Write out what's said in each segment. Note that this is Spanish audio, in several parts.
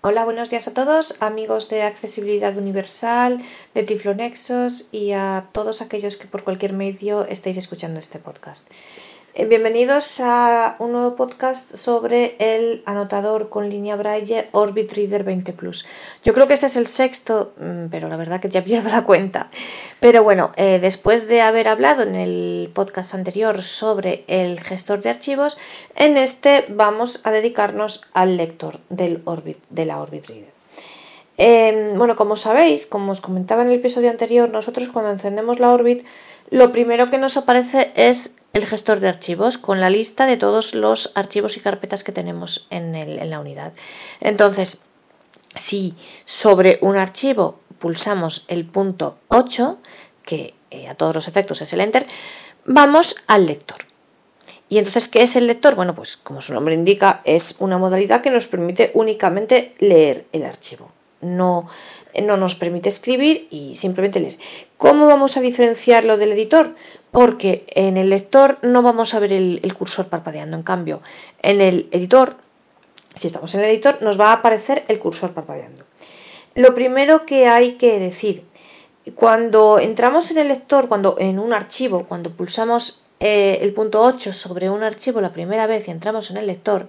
Hola, buenos días a todos, amigos de Accesibilidad Universal, de Tiflonexos y a todos aquellos que por cualquier medio estéis escuchando este podcast. Eh, bienvenidos a un nuevo podcast sobre el anotador con línea Braille Orbit Reader 20 Plus. Yo creo que este es el sexto, mm, pero la verdad que ya pierdo la cuenta. Pero bueno, eh, después de haber hablado en el podcast anterior sobre el gestor de archivos, en este vamos a dedicarnos al lector del Orbit, de la Orbit Reader. Em, bueno, como sabéis, como os comentaba en el episodio anterior, nosotros cuando encendemos la Orbit, lo primero que nos aparece es el gestor de archivos con la lista de todos los archivos y carpetas que tenemos en, la unidad. Entonces, si sobre un archivo pulsamos el punto 8, que eh, a todos los efectos es el enter, vamos al lector. Y entonces, ¿qué es el lector? Bueno, pues como su nombre indica, es una modalidad que nos permite únicamente leer el archivo. No, no nos permite escribir y simplemente leer. ¿Cómo vamos a diferenciarlo del editor? porque en el lector no vamos a ver el, cursor parpadeando. En cambio, en el editor, si estamos en el editor, nos va a aparecer el cursor parpadeando. Lo primero que hay que decir, cuando entramos en el lector, cuando en un archivo, cuando pulsamos eh, el punto 8 sobre un archivo la primera vez y entramos en el lector,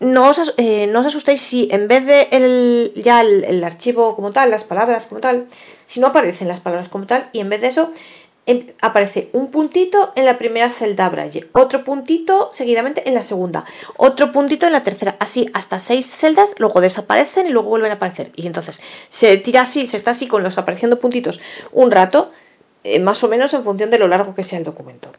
no os, eh, asustéis si en vez de el, ya el, archivo como tal, las palabras como tal, si no aparecen las palabras como tal, y en vez de eso Em, aparece un puntito en la primera celda Braille, otro puntito seguidamente en la segunda, otro puntito en la tercera, así hasta seis celdas, luego desaparecen y luego vuelven a aparecer. Y entonces se tira así, se está así con los apareciendo puntitos un rato, eh, más o menos en función de lo largo que sea el documento.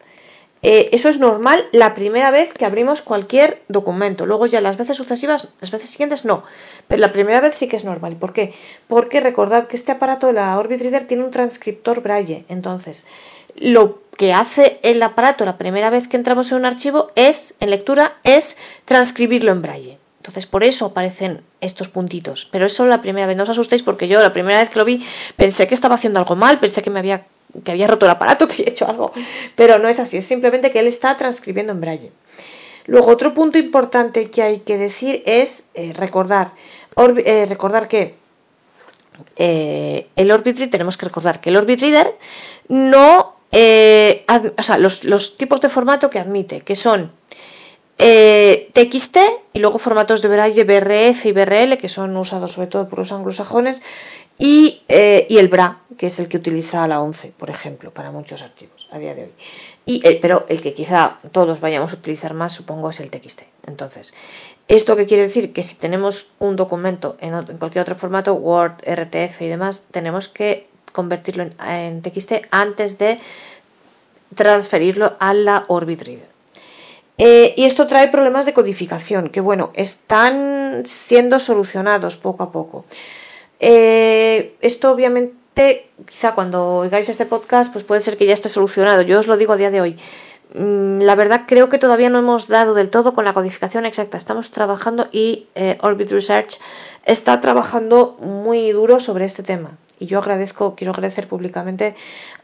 Eh, eso es normal la primera vez que abrimos cualquier documento. Luego ya las veces sucesivas, las veces siguientes no. Pero la primera vez sí que es normal. ¿Por qué? Porque recordad que este aparato, la Orbit Reader, tiene un transcriptor braille. Entonces, lo que hace el aparato la primera vez que entramos en un archivo es, en lectura, es transcribirlo en braille. Entonces, por eso aparecen estos puntitos. Pero eso la primera vez. No os asustéis porque yo la primera vez que lo vi pensé que estaba haciendo algo mal, pensé que me había que había roto el aparato, que había hecho algo, pero no es así, es simplemente que él está transcribiendo en braille. Luego, otro punto importante que hay que decir es eh, recordar, eh, recordar que eh, el Orbit Reader, tenemos que recordar que el Orbit Reader no, o sea, los, los, tipos de formato que admite, que son TXT y luego formatos de braille BRF y BRL, que son usados sobre todo por los anglosajones, eh, y, el BRA, que es el que utiliza la 11, por ejemplo, para muchos archivos a día de hoy. Y, eh, pero el que quizá todos vayamos a utilizar más, supongo, es el TXT. Entonces, ¿esto qué quiere decir? Que si tenemos un documento en, cualquier otro formato, Word, RTF y demás, tenemos que convertirlo en, TXT antes de transferirlo a la Orbit. Eh, y esto trae problemas de codificación que, bueno, están siendo solucionados poco a poco. Eh, esto obviamente, quizá cuando oigáis este podcast, pues puede ser que ya esté solucionado. Yo os lo digo a día de hoy. Mm, la verdad creo que todavía no hemos dado del todo con la codificación exacta. Estamos trabajando y eh, Orbit Research está trabajando muy duro sobre este tema. Y yo agradezco, quiero agradecer públicamente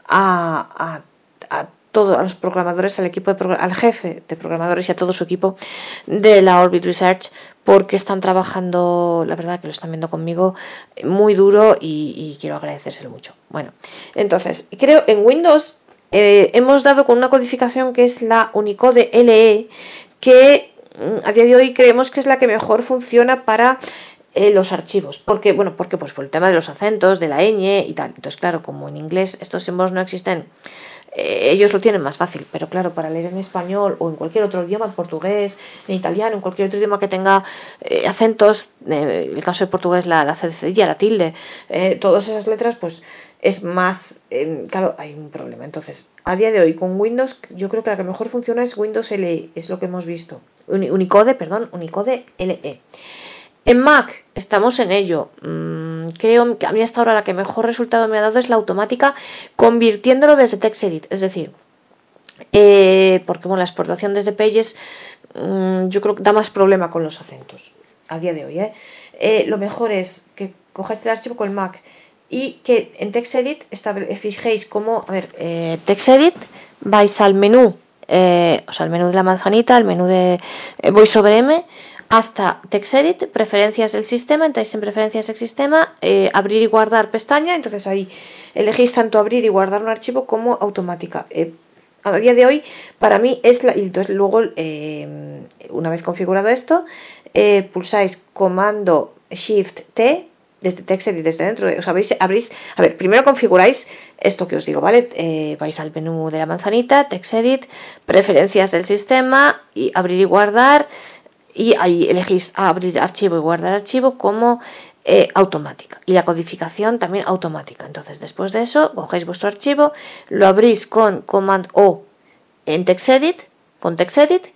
a, a, a todos los programadores, al equipo de al jefe de programadores y a todo su equipo de la Orbit Research porque están trabajando, la verdad que lo están viendo conmigo, muy duro y, quiero agradecérselo mucho. Bueno, entonces, creo en Windows eh, hemos dado con una codificación que es la Unicode LE, que mm, a día de hoy creemos que es la que mejor funciona para eh, los archivos. porque Bueno, porque pues por el tema de los acentos, de la ñ y tal. Entonces, claro, como en inglés estos símbolos no existen eh, ellos lo tienen más fácil, pero claro, para leer en español o en cualquier otro idioma, en portugués, en italiano, en cualquier otro idioma que tenga eh, acentos, eh, el caso de portugués la, la la tilde, todas esas letras, pues es más, claro, hay un problema. Entonces, a día de hoy con Windows, yo creo que la que mejor funciona es Windows LE, es lo que hemos visto. Unicode, perdón, Unicode LE. En Mac estamos en ello. Mm, creo que a mí hasta ahora la que mejor resultado me ha dado es la automática convirtiéndolo desde TextEdit. Es decir, eh, porque bueno, la exportación desde Pages mm, yo creo que da más problema con los acentos a día de hoy. ¿eh? Eh, lo mejor es que cojáis el archivo con el Mac y que en TextEdit fijéis como, a ver, TextEdit, vais al menú, o sea, al menú de la manzanita, al menú de VoiceOver M, hasta TextEdit, preferencias del sistema, entráis en preferencias del sistema, eh, abrir y guardar pestaña, entonces ahí elegís tanto abrir y guardar un archivo como automática. Eh, a día de hoy, para mí es la. Y luego, eh, una vez configurado esto, pulsáis comando Shift T desde TextEdit, desde dentro. De, os abrís, abrís, a ver, primero configuráis esto que os digo, ¿vale? vais al menú de la manzanita, TextEdit, preferencias del sistema y abrir y guardar y ahí elegís abrir archivo y guardar archivo como eh, automática y la codificación también automática. Entonces después de eso cogéis vuestro archivo, lo abrís con Command O en TextEdit, con TextEdit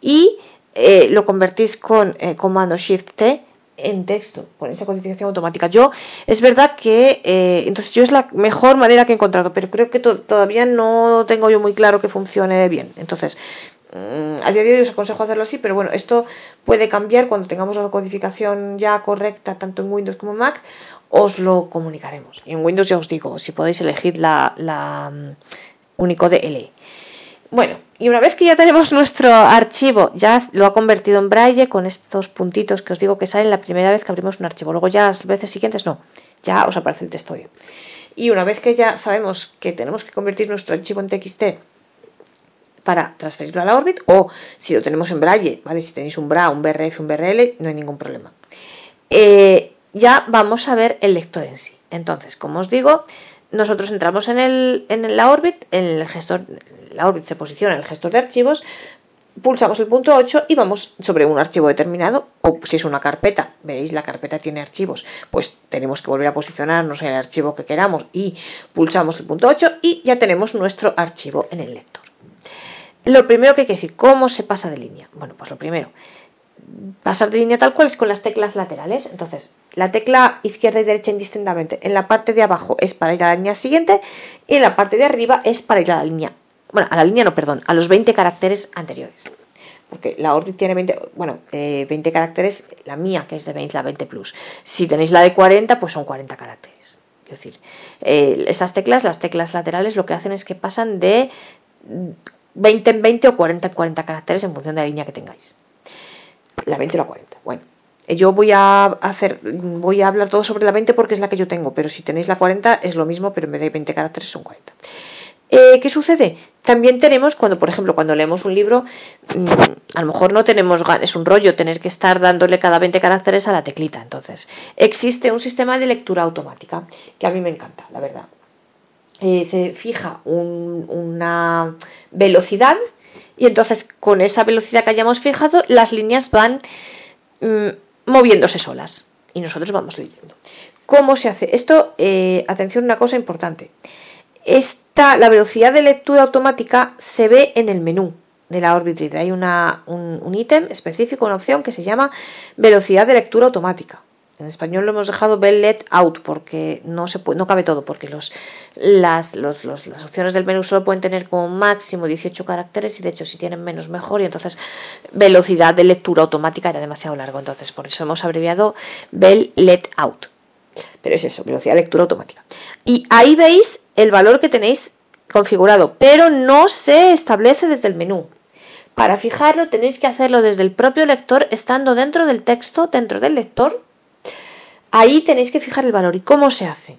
y eh, lo convertís con eh, comando Shift T en texto, con esa codificación automática. Yo, es verdad que, entonces yo es la mejor manera que he encontrado, pero creo que todavía no tengo yo muy claro que funcione bien. Entonces, a día de hoy os aconsejo hacerlo así, pero bueno, esto puede cambiar cuando tengamos la codificación ya correcta tanto en Windows como en Mac, os lo comunicaremos. Y en Windows ya os digo, si podéis elegir la, la um, Unicode LE. Bueno, y una vez que ya tenemos nuestro archivo, ya lo ha convertido en braille con estos puntitos que os digo que salen la primera vez que abrimos un archivo. Luego ya las veces siguientes no, ya os aparece el texto. Y una vez que ya sabemos que tenemos que convertir nuestro archivo en TXT para transferirlo a la Orbit o si lo tenemos en Braille, ¿vale? Si tenéis un BRA, un BRF, un BRL, no hay ningún problema. Eh, ya vamos a ver el lector en sí. Entonces, como os digo, nosotros entramos en, el, en la Orbit, en el gestor, la Orbit se posiciona en el gestor de archivos, pulsamos el punto 8 y vamos sobre un archivo determinado, o si es una carpeta, veréis la carpeta tiene archivos, pues tenemos que volver a posicionarnos en el archivo que queramos y pulsamos el punto 8 y ya tenemos nuestro archivo en el lector. Lo primero que hay que decir, ¿cómo se pasa de línea? Bueno, pues lo primero, pasar de línea tal cual es con las teclas laterales. Entonces, la tecla izquierda y derecha indistintamente. En la parte de abajo es para ir a la línea siguiente y en la parte de arriba es para ir a la línea. Bueno, a la línea no, perdón, a los 20 caracteres anteriores. Porque la Orbit tiene 20, bueno, 20 eh, caracteres, la mía, que es de 20, la 20 Plus. Si tenéis la de 40, pues son 40 caracteres. Es decir, eh, estas teclas, las teclas laterales, lo que hacen es que pasan de 20 en 20 o 40 en 40 caracteres en función de la línea que tengáis. La 20 o la 40. Bueno, eh, yo voy a hacer, voy a hablar todo sobre la 20 porque es la que yo tengo, pero si tenéis la 40 es lo mismo, pero en vez de 20 caracteres son 40. Eh, ¿Qué sucede? También tenemos cuando, por ejemplo, cuando leemos un libro, mm, a lo mejor no tenemos es un rollo tener que estar dándole cada 20 caracteres a la teclita. Entonces, existe un sistema de lectura automática que a mí me encanta, la verdad. Eh, se fija una velocidad y entonces con esa velocidad que hayamos fijado las líneas van mm, moviéndose solas y nosotros vamos leyendo. ¿Cómo se hace? Esto, eh, atención, una cosa importante. Esta, la velocidad de lectura automática se ve en el menú de la Orbit Reader. Hay un ítem específico, una opción que se llama velocidad de lectura automática. En español lo hemos dejado Bell Let Out porque no, se no cabe todo, porque los, las, las opciones del menú solo pueden tener como máximo 18 caracteres y de hecho si tienen menos mejor y entonces velocidad de lectura automática era demasiado largo, entonces por eso hemos abreviado Bell Let Out. Pero es eso, velocidad de lectura automática. Y ahí veis el valor que tenéis configurado, pero no se establece desde el menú. Para fijarlo tenéis que hacerlo desde el propio lector, estando dentro del texto, dentro del lector, Ahí tenéis que fijar el valor. ¿Y cómo se hace?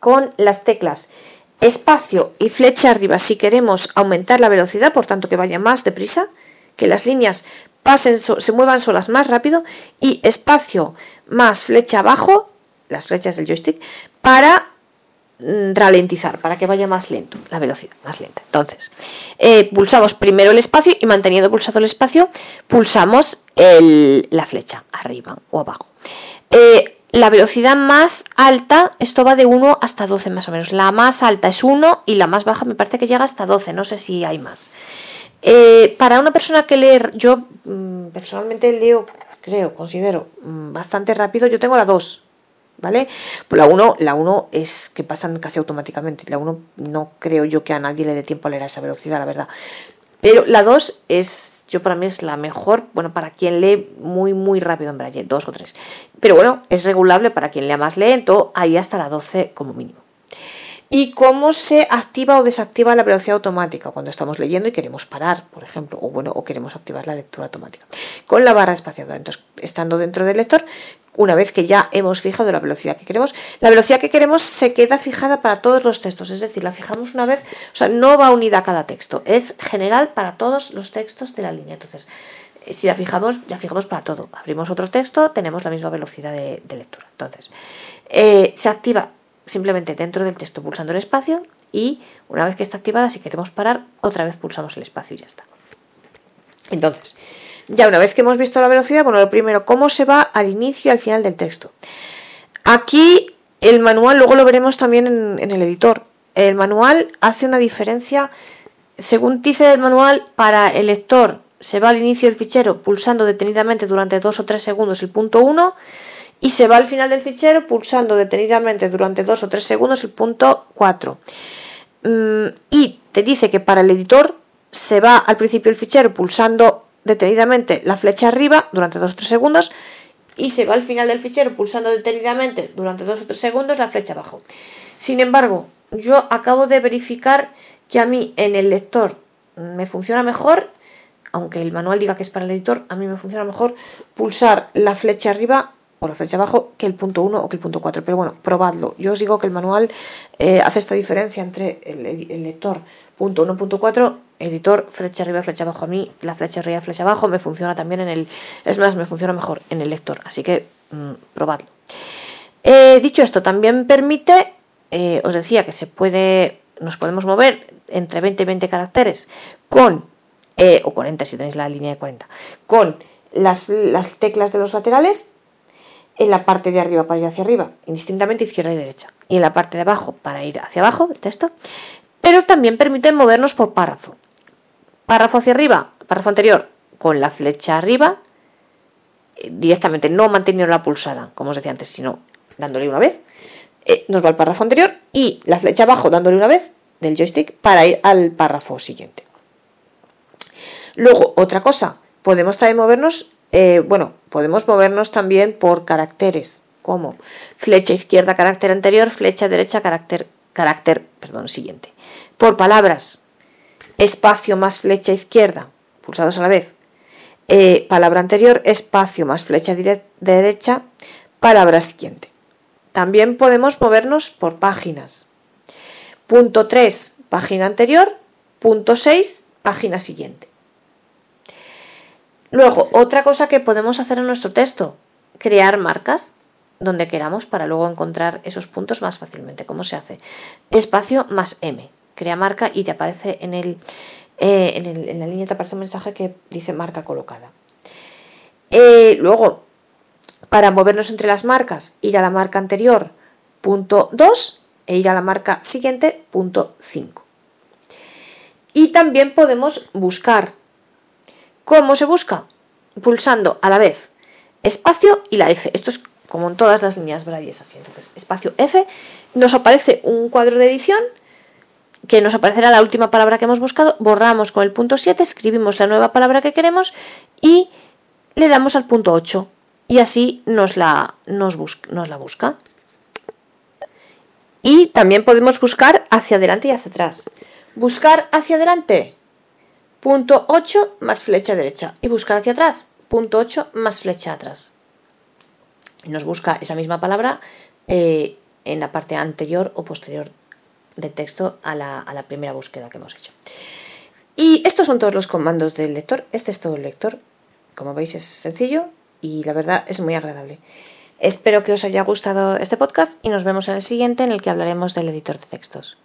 Con las teclas espacio y flecha arriba si queremos aumentar la velocidad, por tanto que vaya más deprisa, que las líneas pasen, se muevan solas más rápido, y espacio más flecha abajo, las flechas del joystick, para mm, ralentizar, para que vaya más lento, la velocidad, más lenta. Entonces, eh, pulsamos primero el espacio y manteniendo pulsado el espacio, pulsamos la flecha arriba o abajo. Eh, la velocidad más alta, esto va de 1 hasta 12 más o menos. La más alta es 1 y la más baja me parece que llega hasta 12, no sé si hay más. Eh, para una persona que lee, yo mm, personalmente leo, creo, considero mm, bastante rápido, yo tengo la 2, ¿vale? La 1 la 1 es que pasan casi automáticamente. La 1 no creo yo que a nadie le dé tiempo a leer a esa velocidad, la verdad. Pero la 2 es yo para mí es la mejor, bueno, para quien lee muy, muy rápido en braille, dos o tres. Pero bueno, es regulable para quien lea más lento, ahí hasta la 12 como mínimo. Y cómo se activa o desactiva la velocidad automática cuando estamos leyendo y queremos parar, por ejemplo, o bueno, o queremos activar la lectura automática con la barra espaciadora. Entonces, estando dentro del lector, una vez que ya hemos fijado la velocidad que queremos, la velocidad que queremos se queda fijada para todos los textos, es decir, la fijamos una vez, o sea, no va unida a cada texto, es general para todos los textos de la línea. Entonces, eh, si la fijamos, ya fijamos para todo. Abrimos otro texto, tenemos la misma velocidad de, lectura. Entonces, eh, se activa simplemente dentro del texto pulsando el espacio y una vez que está activada, si queremos parar, otra vez pulsamos el espacio y ya está. Entonces, ya una vez que hemos visto la velocidad, bueno, lo primero, cómo se va al inicio y al final del texto. Aquí el manual, luego lo veremos también en, el editor. El manual hace una diferencia, según dice el manual, para el lector se va al inicio del fichero pulsando detenidamente durante dos o tres segundos el punto 1 y se va al final del fichero pulsando detenidamente durante dos o tres segundos el punto 4. Mm, y te dice que para el editor se va al principio del fichero pulsando detenidamente la flecha arriba durante dos o tres segundos y se va al final del fichero pulsando detenidamente durante dos o tres segundos la flecha abajo. Sin embargo, yo acabo de verificar que a mí en el lector me funciona mejor, aunque el manual diga que es para el editor, a mí me funciona mejor pulsar la flecha arriba o la flecha abajo que el punto 1 o que el punto 4. Pero bueno, probadlo. Yo os digo que el manual eh, hace esta diferencia entre el, lector punto 1, punto 4, editor, flecha arriba, flecha abajo. A mí la flecha arriba, flecha abajo me funciona también en el... Es más, me funciona mejor en el lector. Así que mm, probadlo. Eh, dicho esto, también permite, eh, os decía que se puede, nos podemos mover entre 20 y 20 caracteres con, o 40 si tenéis la línea de 40, con las, las teclas de los laterales en la parte de arriba para ir hacia arriba, indistintamente izquierda y derecha, y en la parte de abajo para ir hacia abajo del texto, pero también permite movernos por párrafo. Párrafo hacia arriba, párrafo anterior, con la flecha arriba, eh, directamente, no manteniendo la pulsada, como os decía antes, sino dándole una vez, eh, nos va al párrafo anterior y la flecha abajo dándole una vez del joystick para ir al párrafo siguiente. Luego, otra cosa, podemos también movernos eh, bueno, podemos movernos también por caracteres, como flecha izquierda, carácter anterior, flecha derecha, carácter, carácter perdón, siguiente. Por palabras, espacio más flecha izquierda, pulsados a la vez. Eh, palabra anterior, espacio más flecha derecha, palabra siguiente. También podemos movernos por páginas. Punto 3, página anterior. Punto 6, página siguiente. Luego, otra cosa que podemos hacer en nuestro texto, crear marcas donde queramos para luego encontrar esos puntos más fácilmente. ¿Cómo se hace? Espacio más M. Crea marca y te aparece en, el, eh, en, la línea te aparece un mensaje que dice marca colocada. Eh, luego, para movernos entre las marcas, ir a la marca anterior, punto 2, e ir a la marca siguiente, punto 5. Y también podemos buscar ¿Cómo se busca? Pulsando a la vez espacio y la F. Esto es como en todas las líneas brailles así. Entonces, espacio F, nos aparece un cuadro de edición que nos aparecerá la última palabra que hemos buscado, borramos con el punto 7, escribimos la nueva palabra que queremos y le damos al punto 8 y así nos la, nos, nos la busca. Y también podemos buscar hacia adelante y hacia atrás. Buscar hacia adelante punto 8 más flecha derecha y buscar hacia atrás, punto 8 más flecha atrás. Nos busca esa misma palabra eh, en la parte anterior o posterior del texto a la, a la primera búsqueda que hemos hecho. Y estos son todos los comandos del lector. Este es todo el lector. Como veis es sencillo y la verdad es muy agradable. Espero que os haya gustado este podcast y nos vemos en el siguiente en el que hablaremos del editor de textos.